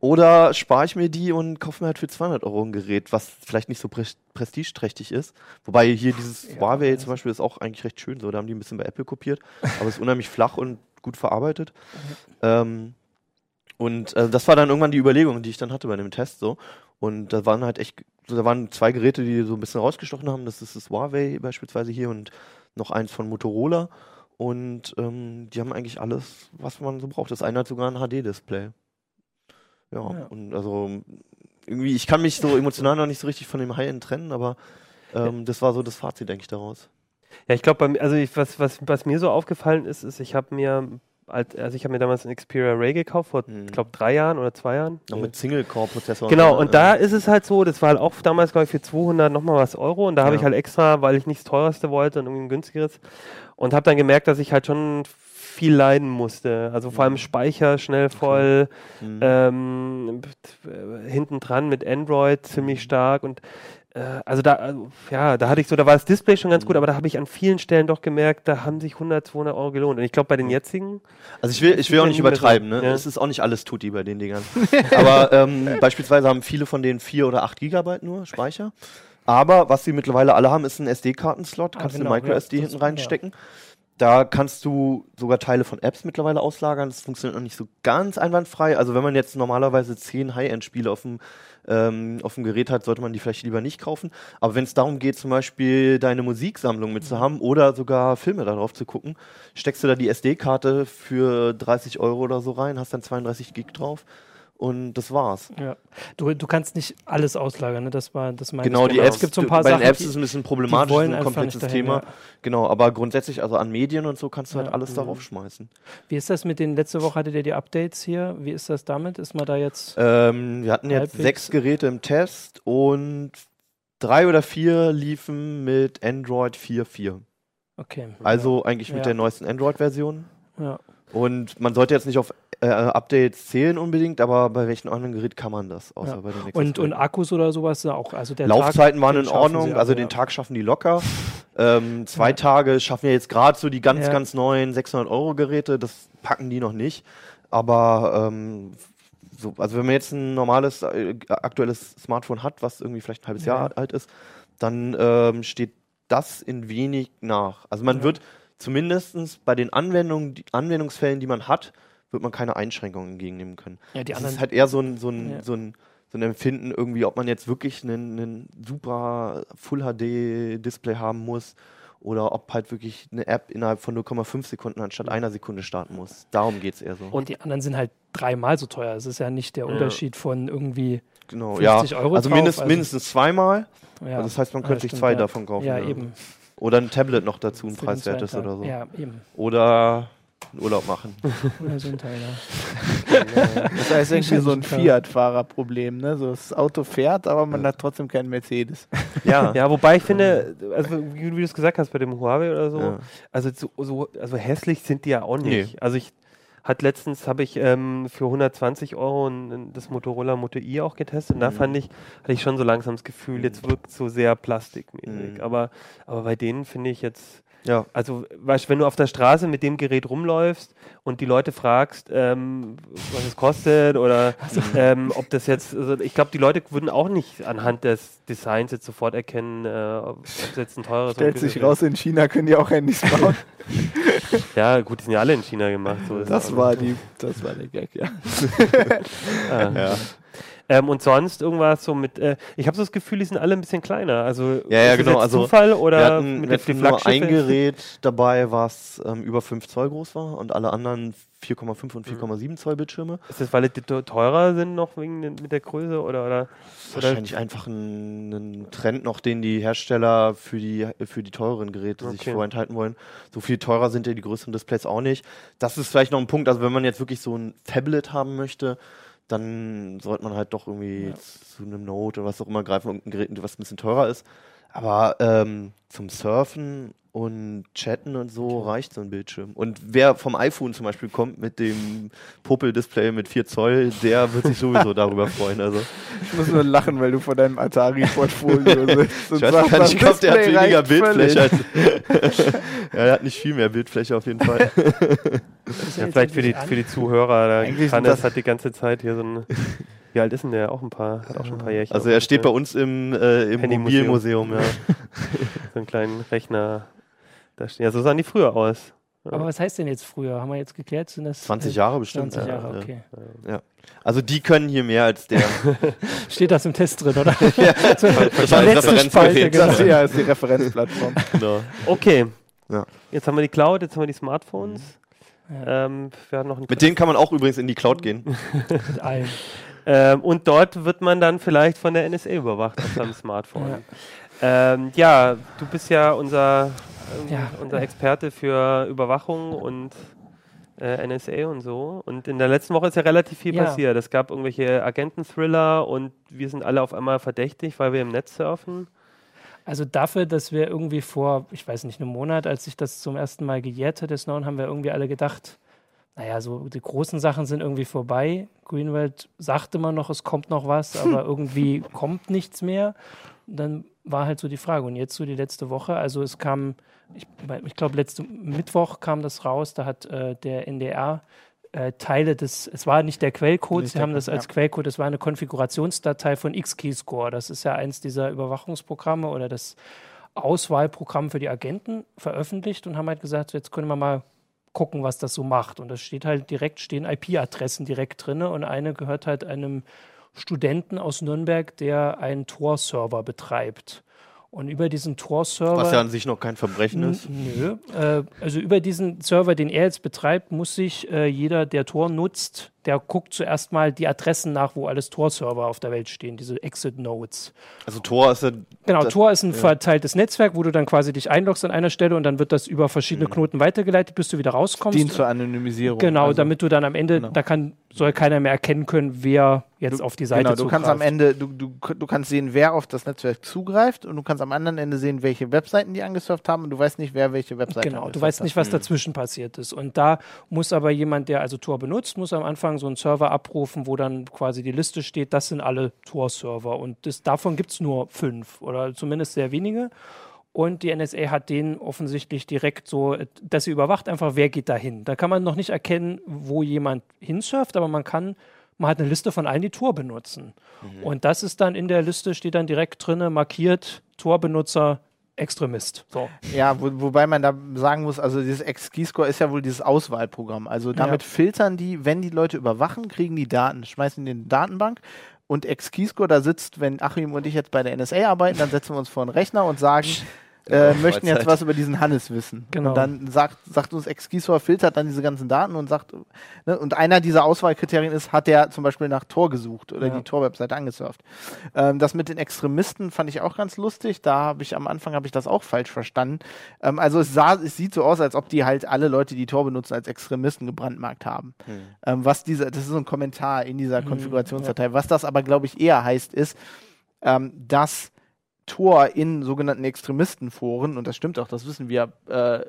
Oder spare ich mir die und kaufe mir halt für 200 Euro ein Gerät, was vielleicht nicht so pre prestigeträchtig ist. Wobei hier dieses Ja, Huawei zum Beispiel ist auch eigentlich recht schön so. Da haben die ein bisschen bei Apple kopiert, aber ist unheimlich flach und gut verarbeitet. Ähm, und äh, das war dann irgendwann die Überlegung, die ich dann hatte bei dem Test so. Und da waren halt echt, da waren zwei Geräte, die so ein bisschen rausgestochen haben. Das ist das Huawei beispielsweise hier und noch eins von Motorola. Und ähm, die haben eigentlich alles, was man so braucht. Das eine hat sogar ein HD-Display. Ja, Ja. und also irgendwie, ich kann mich so emotional noch nicht so richtig von dem High-End trennen, aber ähm, das war so das Fazit, denke ich, daraus. Ja, ich glaube, also ich, was, was, was mir so aufgefallen ist, ist, ich habe mir, also ich habe mir damals einen Xperia Ray gekauft, vor, Hm. ich glaube, drei Jahren oder zwei Jahren. Noch Nee. mit Single-Core-Prozessor. Genau, ne? und da ist es halt so, das war halt auch damals, glaube ich, für 200 nochmal was Euro und da habe Ja. ich halt extra, weil ich nichts teuerste wollte und irgendwie ein günstigeres und habe dann gemerkt, dass ich halt schon viel leiden musste. Also vor allem Mhm. Speicher schnell voll, Mhm. ähm, äh, hinten dran mit Android ziemlich stark und also da, also, ja, da hatte ich so, da war das Display schon ganz gut, aber da habe ich an vielen Stellen doch gemerkt, da haben sich 100, 200 Euro gelohnt. Und ich glaube, bei den jetzigen, Also ich will, ich will auch Ja, nicht übertreiben, ne? Ja. Es ist auch nicht alles Tutti bei den Dingern. <laughs> Aber ähm, beispielsweise haben viele von denen 4 oder 8 Gigabyte nur Speicher. Aber was sie mittlerweile alle haben, ist ein SD-Kartenslot. Ah, Kannst du genau, eine Micro-SD ja, hinten reinstecken. Da kannst du sogar Teile von Apps mittlerweile auslagern. Das funktioniert noch nicht so ganz einwandfrei. Also wenn man jetzt normalerweise 10 High-End-Spiele auf dem ähm, auf dem Gerät hat, sollte man die vielleicht lieber nicht kaufen. Aber wenn es darum geht, zum Beispiel deine Musiksammlung mitzuhaben oder sogar Filme darauf zu gucken, steckst du da die SD-Karte für 30 Euro oder so rein, hast dann 32 Gig drauf und das war's. Ja. Du, du kannst nicht alles auslagern, ne? Das war das meinte Genau, ich. die Apps, Es gibt so ein paar bei Sachen, den Apps ist es ein bisschen problematisch, ein komplexes dahin, Thema. ja. Genau, aber grundsätzlich, also an Medien und so kannst du halt Ja. alles Mhm. darauf schmeißen. Wie ist das mit den, letzte Woche hattet ihr die Updates hier? Wie ist das damit? Ist man da jetzt. Ähm, wir hatten jetzt sechs Geräte im Test und drei oder vier liefen mit Android 4.4. Okay. Also eigentlich mit der neuesten Android-Version. Ja. Und man sollte jetzt nicht auf äh, Updates zählen unbedingt, aber bei welchem anderen Gerät kann man das? Außer Ja. bei den Nexus Und, und. Akkus oder sowas auch. Also der Laufzeiten Tag, waren in Ordnung, also den. Tag schaffen die locker. Ähm, zwei Ja. Tage schaffen ja jetzt gerade so die ganz, Ja. ganz neuen 600-Euro-Geräte, das packen die noch nicht. Aber ähm, so, also wenn man jetzt ein normales, äh, aktuelles Smartphone hat, was irgendwie vielleicht ein halbes Ja. Jahr alt ist, dann ähm, steht das in wenig nach. Also man wird zumindest bei den Anwendungen, die Anwendungsfällen, die man hat, wird man keine Einschränkungen entgegennehmen können. Ja, die Das anderen. ist halt eher so ein, so ein, Ja. so ein, so ein Empfinden irgendwie, ob man jetzt wirklich einen, einen super Full HD Display haben muss oder ob halt wirklich eine App innerhalb von 0,5 Sekunden anstatt einer Sekunde starten muss. Darum geht es eher so. und die anderen sind halt dreimal so teuer. Es ist ja nicht der Ja. Unterschied von irgendwie. genau, 50 ja. Euro also, drauf, mindest, also- mindestens zweimal. Ja. Also das heißt, man Ja, könnte sich zwei ja. davon kaufen. Ja, eben. Oder ein Tablet noch dazu, ein preiswertes oder so. Ja, eben. Oder Urlaub machen. <laughs> Oder so ein Teil, ja. Das heißt irgendwie so ein. Fiat-Fahrerproblem, ne? So das Auto fährt, aber man hat trotzdem keinen Mercedes. Ja. <laughs> ja, wobei ich finde, also wie, wie du es gesagt hast bei dem Huawei oder so, Ja. also so, so also hässlich sind die ja auch nicht. Nee. Also ich hat letztens habe ich ähm, für 120 Euro das Motorola Moto i auch getestet und da Mhm. fand ich, hatte ich schon so langsam das Gefühl, jetzt wirkt so sehr plastikmäßig. Mhm. Aber, aber bei denen finde ich jetzt, ja. also weißt, wenn du auf der Straße mit dem Gerät rumläufst und die Leute fragst, ähm, was es kostet oder ähm, ob das jetzt, also ich glaube, die Leute würden auch nicht anhand des Designs jetzt sofort erkennen, äh, ob es jetzt ein teures Stellt sich raus, in China können die auch Handys bauen. <laughs> Ja, gut, die sind ja alle in China gemacht. So Das war die, das war der Gag, ja. <laughs> Ah. Ja. Ähm, und sonst irgendwas so mit, äh, ich habe so das Gefühl, die sind alle ein bisschen kleiner. Also Ja, ja, genau, also Zufall Wir oder hatten, mit wir hatten nur ein? Gerät dabei, was ähm, über 5 Zoll groß war und alle anderen 4,5 und Mhm. 4,7 Zoll Bildschirme. Ist das, weil die te- teurer sind noch wegen mit der Größe oder oder? Wahrscheinlich einfach ein, ein Trend noch, den die Hersteller für die, für die teureren Geräte sich Okay. vorenthalten wollen. So viel teurer sind ja die größeren Displays auch nicht. Das ist vielleicht noch ein Punkt, also wenn man jetzt wirklich so ein Tablet haben möchte, dann sollte man halt doch irgendwie Ja. zu einem Note oder was auch immer greifen, irgendein Gerät, was ein bisschen teurer ist. Aber ähm, zum Surfen und Chatten und so reicht so ein Bildschirm. Und wer vom iPhone zum Beispiel kommt mit dem Popel-Display mit 4 Zoll, der wird sich sowieso <laughs> darüber freuen. Also Ich muss nur lachen, weil du vor deinem Atari-Portfolio <laughs> sitzt. und ich weiß sagst, gar das nicht, ich glaube, der hat weniger Bildfläche. Als <laughs> ja, er hat nicht viel mehr Bildfläche auf jeden Fall. Ja, vielleicht für die, für die Zuhörer, da Eigentlich kann sind es das- hat die ganze Zeit hier so ein. Wie alt ist denn der? Auch ein paar, hat auch schon ein paar Jährchen. Also er steht bei uns im, äh, im. Mobilmuseum. Ja. So einen kleinen Rechner. Da stehen. Ja, so sahen die früher aus. Aber was heißt denn jetzt früher? Haben wir jetzt geklärt? Sind das 20 äh, Jahre bestimmt. 20 ja, Jahre, ja. okay. Also die können hier mehr als der. <laughs> Steht das im Test drin, oder? ja, <laughs> das die war ein letzte Referenzgerät. Spalte, genau. Das hier ist die Referenzplattform. <laughs> genau. Okay. Ja. Jetzt haben wir die Cloud, jetzt haben wir die Smartphones. Ja, Ähm, Mit denen kann man auch übrigens in die Cloud gehen. mit allem. Ähm, und dort wird man dann vielleicht von der NSA überwacht auf seinem Smartphone. Ja, ähm, ja du bist ja unser, Ja. unser Experte für Überwachung und äh, NSA und so. Und in der letzten Woche ist ja relativ viel Ja. passiert. Es gab irgendwelche Agenten-Thriller und wir sind alle auf einmal verdächtig, weil wir im Netz surfen. Also dafür, dass wir irgendwie vor, ich weiß nicht, einem Monat, als sich das zum ersten Mal gejährt hat, Snowden, haben wir irgendwie alle gedacht, naja, so die großen Sachen sind irgendwie vorbei. Greenwald sagt immer noch, es kommt noch was, <laughs> aber irgendwie kommt nichts mehr. Und dann war halt so die Frage. Und jetzt so die letzte Woche, also es kam, ich, ich glaube, letzten Mittwoch kam das raus, da hat äh, der NDR äh, Teile des, es war nicht der Quellcode, Nicht sie der haben das Quell- als ja. Quellcode, es war eine Konfigurationsdatei von X-Keyscore. Das ist ja eins dieser Überwachungsprogramme oder das Auswahlprogramm für die Agenten veröffentlicht und haben halt gesagt, jetzt können wir mal gucken, was das so macht. Und das steht halt direkt, stehen IP-Adressen direkt drin und eine gehört halt einem Studenten aus Nürnberg, der einen Tor-Server betreibt. Und über diesen Tor-Server. Was ja an sich noch kein Verbrechen ist. Nö. Äh, also über diesen Server, den er jetzt betreibt, muss sich äh, jeder, der Tor nutzt, der guckt zuerst mal die Adressen nach, wo alles Tor-Server auf der Welt stehen, diese Exit-Nodes. Also Tor ist ja. Genau, das- Tor ist ein verteiltes Netzwerk, wo du dann quasi dich einloggst an einer Stelle und dann wird das über verschiedene Knoten weitergeleitet, bis du wieder rauskommst. Dient zur Anonymisierung. Genau, Also- damit du dann am Ende, Genau. da kann, soll keiner mehr erkennen können, wer jetzt Du- auf die Seite Genau, du kannst am zugreift. Ende, du, du, du kannst sehen, wer auf das Netzwerk zugreift und du kannst am anderen Ende sehen, welche Webseiten die angesurft haben und du weißt nicht, wer welche Webseite Genau, du weißt nicht, was dazwischen passiert ist. Und da muss aber jemand, der also Tor benutzt, muss am Anfang so einen Server abrufen, wo dann quasi die Liste steht, das sind alle Tor-Server. Und das, davon gibt es nur fünf oder zumindest sehr wenige. Und die NSA hat den offensichtlich direkt so, dass sie überwacht, einfach wer geht da hin. Da kann man noch nicht erkennen, wo jemand hinsurft, aber man kann, man hat eine Liste von allen, die Tor benutzen. Und das ist dann in der Liste, steht dann direkt drinne, markiert Tor-Benutzer Extremist. So. Ja, wo, wobei man da sagen muss, also dieses X-Keyscore ist ja wohl dieses Auswahlprogramm. Also damit filtern die, wenn die Leute überwachen, kriegen die Daten, schmeißen die in die Datenbank. Und X-Keyscore, da sitzt, wenn Achim und ich jetzt bei der NSA arbeiten, dann setzen wir uns vor den Rechner und sagen, äh, möchten jetzt was über diesen Hannes wissen. Genau. Und dann sagt, sagt uns X-Keyscore, filtert dann diese ganzen Daten und sagt, ne, und einer dieser Auswahlkriterien ist, hat der zum Beispiel nach Tor gesucht oder Ja. die Tor-Webseite angesurft. Ähm, das mit den Extremisten fand ich auch ganz lustig. Da habe ich am Anfang habe ich das auch falsch verstanden. Ähm, also es sah, es sieht so aus, als ob die halt alle Leute, die Tor benutzen, als Extremisten gebrandmarkt haben. Ähm, was diese, das ist so ein Kommentar in dieser Konfigurationsdatei. Was das aber glaube ich eher heißt, ist, ähm, dass Tor in sogenannten Extremistenforen und das stimmt auch, das wissen wir. Äh,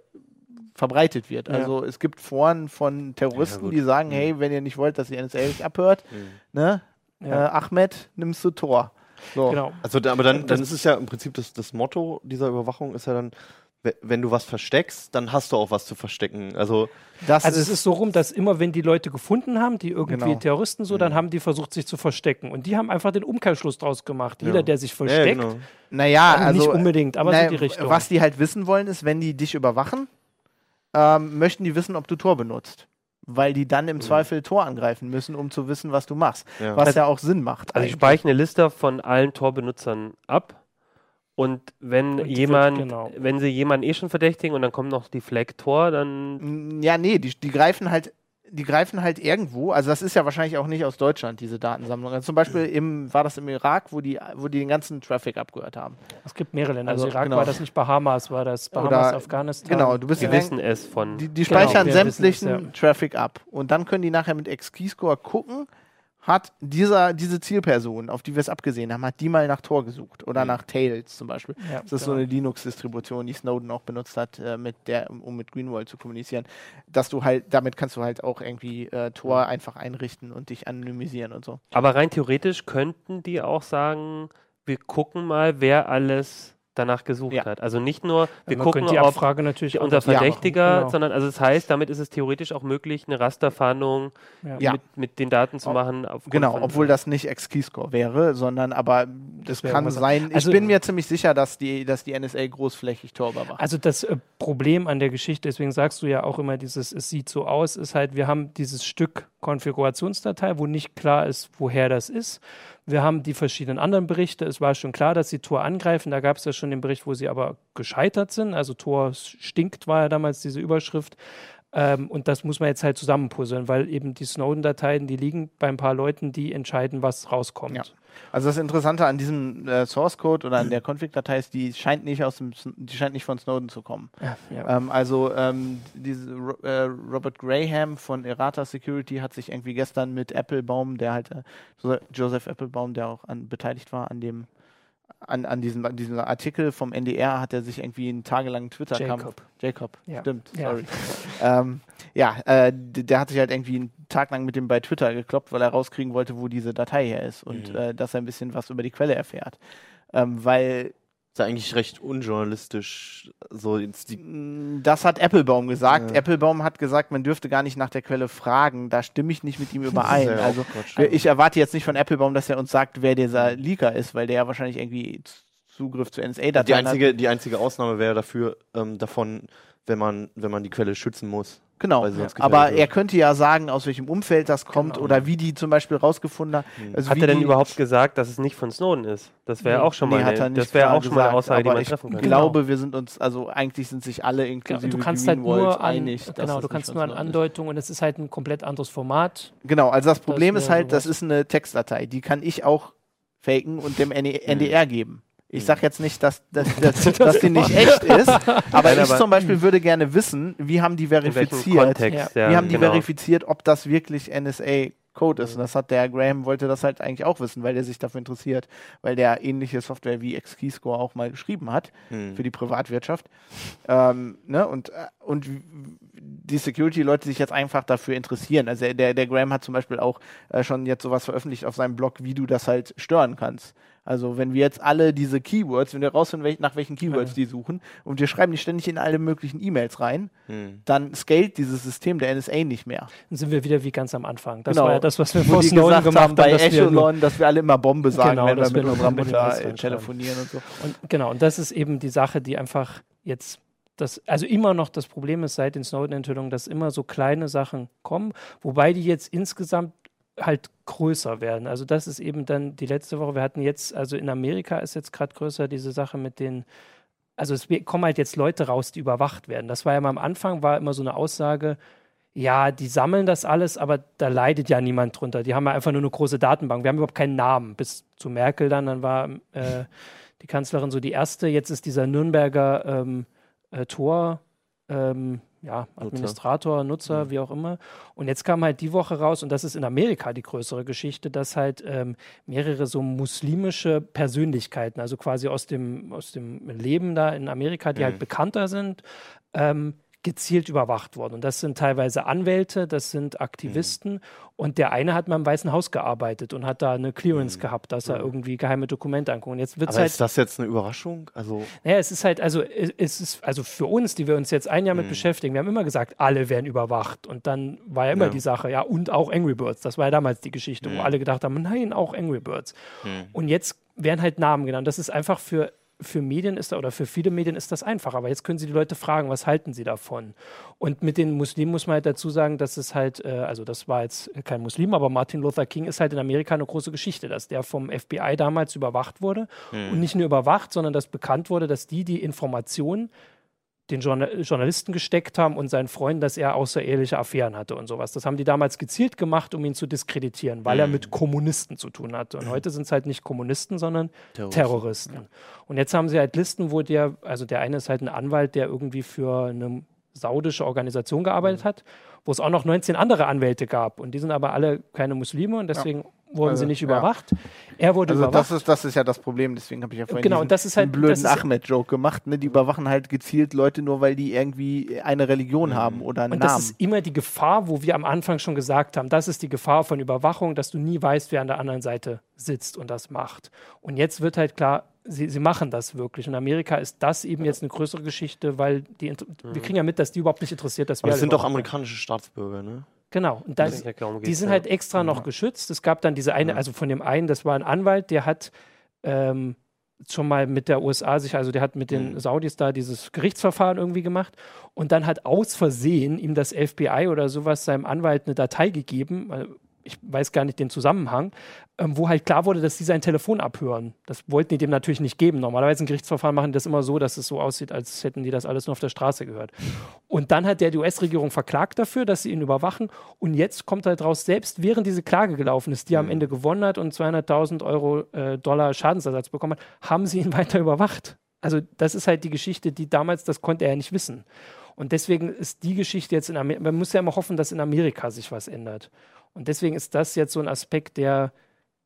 verbreitet wird. Ja. Also es gibt Foren von Terroristen, gut. die sagen, hey, wenn ihr nicht wollt, dass die NSA euch abhört, ne, Ja. äh, Ahmed, nimmst du Tor. So. Genau. Also, aber dann, dann ist es ja im Prinzip das, das Motto dieser Überwachung ist ja dann, wenn du was versteckst, dann hast du auch was zu verstecken. Also, Das Also es ist so rum, dass immer wenn die Leute gefunden haben, die irgendwie Genau. Terroristen so, dann haben die versucht, sich zu verstecken. Und die haben einfach den Umkehrschluss draus gemacht. Jeder, der sich ja, versteckt, genau. Naja, Also also nicht unbedingt, aber so naja, die Richtung. Was die halt wissen wollen, ist, wenn die dich überwachen, ähm, möchten die wissen, ob du Tor benutzt. Weil die dann im Zweifel Tor angreifen müssen, um zu wissen, was du machst. Ja. Was ja auch Sinn macht. Also ich eigentlich. speichere eine Liste von allen Tor-Benutzern ab. Und wenn Und die wird- jemand, genau. wenn sie jemanden eh schon verdächtigen und dann kommt noch die Flag Tor, dann Mm, Ja, nee, die, die greifen halt, die greifen halt irgendwo, also das ist ja wahrscheinlich auch nicht aus Deutschland, diese Datensammlung. Also zum Beispiel im, war das im Irak, wo die, wo die den ganzen Traffic abgehört haben. es gibt mehrere Länder. Also, Also, Irak genau. war das nicht Bahamas, war das Bahamas, Oder- Afghanistan. Genau, du bist sie in wissen es von. Die, die Genau, speichern wir wissen es, sämtlichen ja. Traffic ab. Und dann können die nachher mit X-Keyscore gucken, hat dieser, diese Zielperson, auf die wir es abgesehen haben, hat die mal nach Tor gesucht oder Mhm. nach Tails zum Beispiel. Ja, Das ist so genau. eine Linux-Distribution, die Snowden auch benutzt hat, äh, mit der, um mit Greenwald zu kommunizieren. Dass du halt, damit kannst du halt auch irgendwie äh, Tor einfach einrichten und dich anonymisieren und so. Aber rein theoretisch könnten die auch sagen, wir gucken mal, wer alles danach gesucht Ja. hat. Also nicht nur, wir Man gucken, die ob Abfrage natürlich auch unser. Verdächtiger, Genau. sondern also das heißt, damit ist es theoretisch auch möglich, eine Rasterfahndung Ja. mit, mit den Daten zu Ob- machen. Genau, obwohl das nicht Ex-Keyscore wäre, sondern aber das wäre kann was- sein. Ich Also- bin mir ziemlich sicher, dass die, dass die NSA großflächig Tor überwacht. Also das äh, Problem an der Geschichte, deswegen sagst du ja auch immer dieses, es sieht so aus, ist halt, wir haben dieses Stück Konfigurationsdatei, wo nicht klar ist, woher das ist. Wir haben die verschiedenen anderen Berichte. Es war schon klar, dass sie Tor angreifen. Da gab es ja schon den Bericht, wo sie aber gescheitert sind. Also Tor stinkt, war ja damals diese Überschrift. Ähm, und das muss man jetzt halt zusammenpuzzeln, weil eben die Snowden-Dateien, die liegen bei ein paar Leuten, die entscheiden, was rauskommt. Ja. Also das Interessante an diesem äh, Source Code oder an der Config-Datei ist, die scheint nicht aus dem, die scheint nicht von Snowden zu kommen. Ja, ja. Ähm, also ähm, diese äh, Robert Graham von Errata Security hat sich irgendwie gestern mit Applebaum, der halt äh, Jo- Joseph Applebaum, der auch an, beteiligt war an dem an, an, diesem, an diesem Artikel vom NDR, hat er sich irgendwie einen tagelangen Twitter-Kampf. Jacob. Jacob, Ja. stimmt, Ja. sorry. ähm, ja, äh, der hat sich halt irgendwie einen Tag lang mit dem bei Twitter gekloppt, weil er rauskriegen wollte, wo diese Datei her ist und Mhm. äh, dass er ein bisschen was über die Quelle erfährt. Ähm, weil Ist ja eigentlich recht unjournalistisch. So jetzt die, Mm, Das hat Applebaum gesagt. Ja. Applebaum hat gesagt, man dürfte gar nicht nach der Quelle fragen. Da stimme ich nicht mit ihm <laughs> überein. ja also ich erwarte jetzt nicht von Applebaum, dass er uns sagt, wer dieser Leaker ist, weil der ja wahrscheinlich irgendwie Zugriff zu NSA-Dateien hat. die einzige Ausnahme wäre dafür ähm, davon, wenn man, wenn man die Quelle schützen muss. Genau. Aber er könnte ja sagen, aus welchem Umfeld das kommt Genau. oder wie die zum Beispiel rausgefunden haben. Also Hat wie er denn überhaupt gesagt, dass es nicht von Snowden ist? Das wäre Nee. auch schon mal Nee, hat eine, er nicht das wäre auch schon mal eine Aussage, die man ich treffen kann. glaube, wir sind uns, also eigentlich sind sich alle inklusive Genau, du kannst halt nur an, einig. genau, du kannst von nur an. Andeutungen und es ist halt ein komplett anderes Format. Genau, also das Problem Das ist halt, das ist eine Textdatei. Die kann ich auch faken und dem NDR geben. Ich sage jetzt nicht, dass, dass, <laughs> dass, dass die nicht echt ist, <laughs> aber Nein, ich aber- zum Beispiel würde gerne wissen, wie haben die verifiziert, Kontext? Ja. wie haben die genau. verifiziert, ob das wirklich NSA-Code ist. Und das hat der Graham, wollte das halt eigentlich auch wissen, weil der sich dafür interessiert, weil der ähnliche Software wie X-Keyscore auch mal geschrieben hat Hm. für die Privatwirtschaft. Ähm, ne? Und, äh, und die Security-Leute sich jetzt einfach dafür interessieren. Also der- der, der Graham hat zum Beispiel auch äh, schon jetzt sowas veröffentlicht auf seinem Blog, wie du das halt stören kannst. Also wenn wir jetzt alle diese Keywords, wenn wir rausfinden, nach welchen Keywords Ja. die suchen und wir schreiben die ständig in alle möglichen E-Mails rein, Hm. dann scaled dieses System der NSA nicht mehr. Dann sind wir wieder wie ganz am Anfang. Das Genau. war ja das, was wir vor Snowden gesagt gemacht haben bei dass wir Echelon, dass wir alle immer Bombe sagen, Genau, wenn wir mit wir unserer in Mutter telefonieren und so. Und genau, und das ist eben die Sache, die einfach jetzt das, also immer noch das Problem ist seit den Snowden-Enthüllungen, dass immer so kleine Sachen kommen, wobei die jetzt insgesamt halt größer werden. Also das ist eben dann die letzte Woche. Wir hatten jetzt, also in Amerika ist jetzt gerade größer diese Sache mit den, also es kommen halt jetzt Leute raus, die überwacht werden. Das war ja mal am Anfang, war immer so eine Aussage, ja, die sammeln das alles, aber da leidet ja niemand drunter. Die haben ja einfach nur eine große Datenbank. Wir haben überhaupt keinen Namen. Bis zu Merkel dann, dann war äh, die Kanzlerin so die erste. Jetzt ist dieser Nürnberger ähm, äh, Tor, ähm, ja, Administrator, Nutzer, wie auch immer. Und jetzt kam halt die Woche raus, und das ist in Amerika die größere Geschichte, dass halt ähm, mehrere so muslimische Persönlichkeiten, also quasi aus dem, aus dem Leben da in Amerika, die Mhm. halt bekannter sind, ähm, gezielt überwacht wurden. Und das sind teilweise Anwälte, das sind Aktivisten. Und der eine hat mal im Weißen Haus gearbeitet und hat da eine Clearance gehabt, dass er irgendwie geheime Dokumente anguckt. Und jetzt wird es Aber halt ist das jetzt eine Überraschung? Also, naja, es ist halt, also es ist, also für uns, die wir uns jetzt ein Jahr mit Mhm. beschäftigen, wir haben immer gesagt, alle werden überwacht. Und dann war ja immer Ja. die Sache, ja, und auch Angry Birds. Das war ja damals die Geschichte, wo Mhm. alle gedacht haben, nein, auch Angry Birds. Und jetzt werden halt Namen genannt. Das ist einfach für, für Medien ist da, oder für viele Medien ist das einfach. Aber jetzt können sie die Leute fragen, was halten sie davon? Und mit den Muslimen muss man halt dazu sagen, dass es halt, äh, also das war jetzt kein Muslim, aber Martin Luther King ist halt in Amerika eine große Geschichte, dass der vom FBI damals überwacht wurde. Und nicht nur überwacht, sondern dass bekannt wurde, dass die die Informationen den Journa Journalisten gesteckt haben und seinen Freunden, dass er außereheliche Affären hatte und sowas. Das haben die damals gezielt gemacht, um ihn zu diskreditieren, weil er mit Kommunisten zu tun hatte. Und heute sind es halt nicht Kommunisten, sondern Terroristen. Und jetzt haben sie halt Listen, wo der, also der eine ist halt ein Anwalt, der irgendwie für eine saudische Organisation gearbeitet hat, wo es auch noch 19 andere Anwälte gab. Und die sind aber alle keine Muslime und deswegen wurden Also, sie nicht ja. überwacht. Er wurde Also überwacht. das ist, das ist ja das Problem, deswegen habe ich ja vorhin Genau, diesen, und das ist halt- blöden das ja- Ahmed-Joke gemacht. Ne? Die überwachen halt gezielt Leute nur, weil die irgendwie eine Religion haben oder einen Und das Namen. ist immer die Gefahr, wo wir am Anfang schon gesagt haben, das ist die Gefahr von Überwachung, dass du nie weißt, wer an der anderen Seite sitzt und das macht. Und jetzt wird halt klar, sie, sie machen das wirklich. Und in Amerika ist das eben jetzt eine größere Geschichte, weil die, int- wir kriegen ja mit, dass die überhaupt nicht interessiert, dass wir Aber das sind doch amerikanische Staatsbürger, ne? Genau. Und das, ja die sind ja. halt extra noch geschützt. Es gab dann diese eine, also von dem einen, das war ein Anwalt, der hat ähm, schon mal mit der USA sich, also der hat mit den Saudis da dieses Gerichtsverfahren irgendwie gemacht und dann hat aus Versehen ihm das FBI oder sowas seinem Anwalt eine Datei gegeben, ich weiß gar nicht den Zusammenhang, ähm, wo halt klar wurde, dass sie sein Telefon abhören. Das wollten die dem natürlich nicht geben. Normalerweise in Gerichtsverfahren machen das immer so, dass es so aussieht, als hätten die das alles nur auf der Straße gehört. Und dann hat der die US-Regierung verklagt dafür, dass sie ihn überwachen. Und jetzt kommt halt raus, selbst während diese Klage gelaufen ist, die er am Ende gewonnen hat und 200.000 Euro äh, Dollar Schadensersatz bekommen hat, haben sie ihn <laughs> weiter überwacht. Also das ist halt die Geschichte, die damals, das konnte er ja nicht wissen. Und deswegen ist die Geschichte jetzt in Amerika, man muss ja immer hoffen, dass in Amerika sich was ändert. Und deswegen ist das jetzt so ein Aspekt, der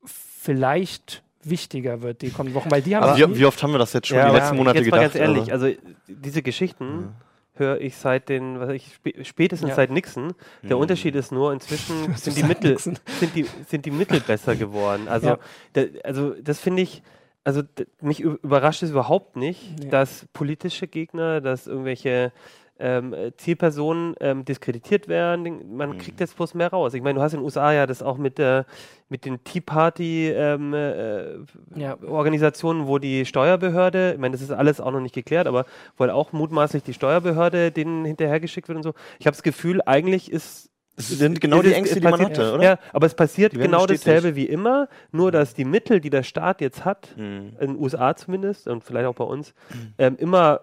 vielleicht wichtiger wird die kommenden Wochen, weil die haben wie, wie oft haben wir das jetzt schon Ja, die letzten Monate jetzt mal gedacht? ganz ehrlich, also- also diese Geschichten höre ich seit den, was weiß ich, spä- spätestens Ja. seit Nixon. Der Unterschied ist nur, inzwischen <laughs> sind die Mittel, Nixon. sind die, sind die Mittel <laughs> besser geworden. Also, Ja. da, also das finde ich, also mich überrascht es überhaupt nicht, dass politische Gegner, dass irgendwelche ähm, äh, Zielpersonen ähm, diskreditiert werden. Man kriegt jetzt bloß mehr raus. Ich meine, du hast in den USA ja das auch mit, der mit den Tea Party ähm, äh, Ja. Organisationen, wo die Steuerbehörde, ich meine, das ist alles auch noch nicht geklärt, aber wo halt auch mutmaßlich die Steuerbehörde denen hinterhergeschickt wird und so. Ich habe das Gefühl, eigentlich ist Das sind genau es die Ängste, die man hatte, oder? Ja, aber es passiert genau bestätigt. dasselbe wie immer, nur dass die Mittel, die der Staat jetzt hat, Mhm. in den USA zumindest und vielleicht auch bei uns, ähm, immer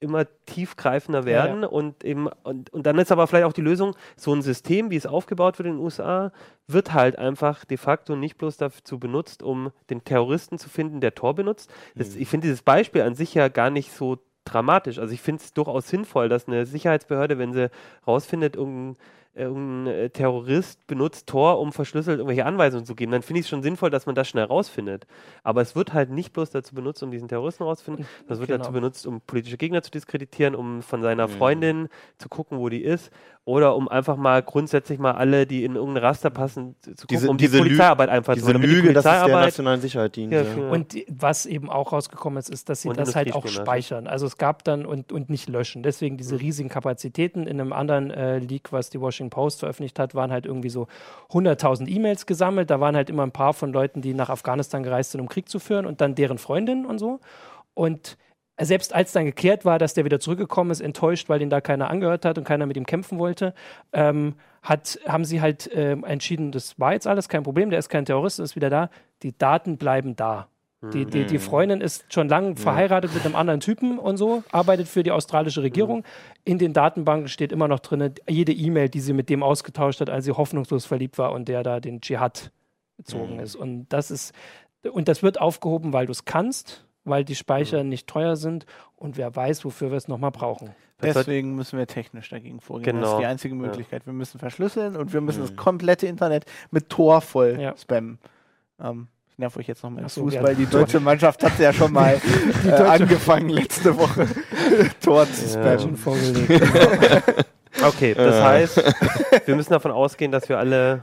immer tiefgreifender werden und eben und, und dann ist aber vielleicht auch die Lösung so ein System wie es aufgebaut wird in den USA wird halt einfach de facto nicht bloß dazu benutzt um den Terroristen zu finden der Tor benutzt. Das, ich finde dieses Beispiel an sich ja gar nicht so dramatisch. Also ich finde es durchaus sinnvoll dass eine Sicherheitsbehörde wenn sie rausfindet irgendein irgendein äh, Terrorist benutzt Tor, um verschlüsselt irgendwelche Anweisungen zu geben, dann finde ich es schon sinnvoll, dass man das schnell rausfindet. Aber es wird halt nicht bloß dazu benutzt, um diesen Terroristen rauszufinden, das wird Genau. dazu benutzt, um politische Gegner zu diskreditieren, um von seiner Freundin zu gucken, wo die ist, oder um einfach mal grundsätzlich mal alle, die in irgendein Raster passen, zu gucken, Diese- um diese die Lü- Polizeiarbeit einfach Diese zu machen. Damit die Lüge, dass es der nationalen Sicherheit dient. Ja, ja. für- Und die- was eben auch rausgekommen ist, ist, dass sie Und das halt auch speichern. Also es gab dann und, und nicht löschen. Deswegen diese riesigen Kapazitäten. In einem anderen äh, Leak, was die Washington Post veröffentlicht hat, waren halt irgendwie so 100.000 E-Mails gesammelt. Da waren halt immer ein paar von Leuten, die nach Afghanistan gereist sind, um Krieg zu führen und dann deren Freundinnen und so. Und selbst als dann geklärt war, dass der wieder zurückgekommen ist, enttäuscht, weil ihn da keiner angehört hat und keiner mit ihm kämpfen wollte, ähm, hat, haben sie halt ähm, entschieden, das war jetzt alles kein Problem, der ist kein Terrorist, ist wieder da. Die Daten bleiben da. Die, die, die Freundin ist schon lange verheiratet mit einem anderen Typen und so, arbeitet für die australische Regierung. In den Datenbanken steht immer noch drin, jede E-Mail, die sie mit dem ausgetauscht hat, als sie hoffnungslos verliebt war und der da den Dschihad gezogen ist. Und das ist, und das wird aufgehoben, weil du es kannst, weil die Speicher nicht teuer sind und wer weiß, wofür wir es nochmal brauchen. Das Deswegen müssen wir technisch dagegen vorgehen. Das Genau. ist die einzige Möglichkeit. Wir müssen verschlüsseln und wir müssen das komplette Internet mit Tor voll Ja. spammen. Ähm, nerv euch jetzt noch mit Ach so, Fußball. ja. Die deutsche Mannschaft hat ja schon mal <laughs> äh, angefangen letzte Woche <laughs> Tor zu spammen. <laughs> Okay, das Äh. heißt, wir müssen davon ausgehen, dass wir alle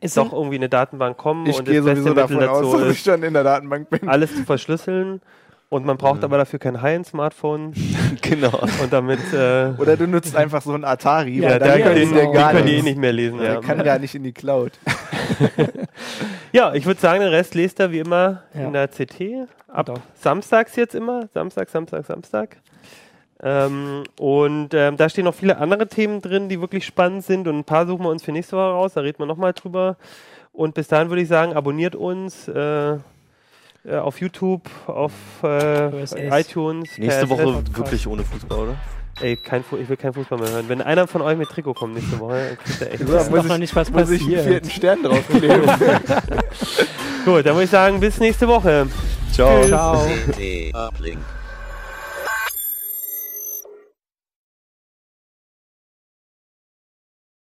Es doch irgendwie in eine Datenbank kommen Ich und gehe das beste sowieso Mittel davon aus, dazu dass ich schon in der Datenbank bin. alles zu verschlüsseln. Und man braucht aber dafür kein High-End-Smartphone. <laughs> genau. Und damit, äh, Oder du nutzt einfach so einen Atari, Ja, da können der genau. gar können die eh nicht. nicht mehr lesen. Der Ja, kann gar nicht in die Cloud. <laughs> ja ich würde sagen, den Rest lest er wie immer Ja. in der CT. Ab Doch. samstags jetzt immer. Samstag, Samstag, Samstag. Ähm, und ähm, da stehen noch viele andere Themen drin, die wirklich spannend sind. Und ein paar suchen wir uns für nächste Woche raus. Da reden wir nochmal drüber. Und bis dahin würde ich sagen, abonniert uns äh, äh, auf YouTube, auf äh, iTunes. Nächste Woche wirklich ohne Fußball, oder? Ey, kein Fu ich will kein Fußball mehr hören. Wenn einer von euch mit Trikot kommt nächste Woche, dann kriegt er echt. Ist doch noch nicht was Muss ich einen passiert. vierten Stern draufkleben. <laughs> Gut, dann würde ich sagen, bis nächste Woche. Ciao. Ciao. <laughs>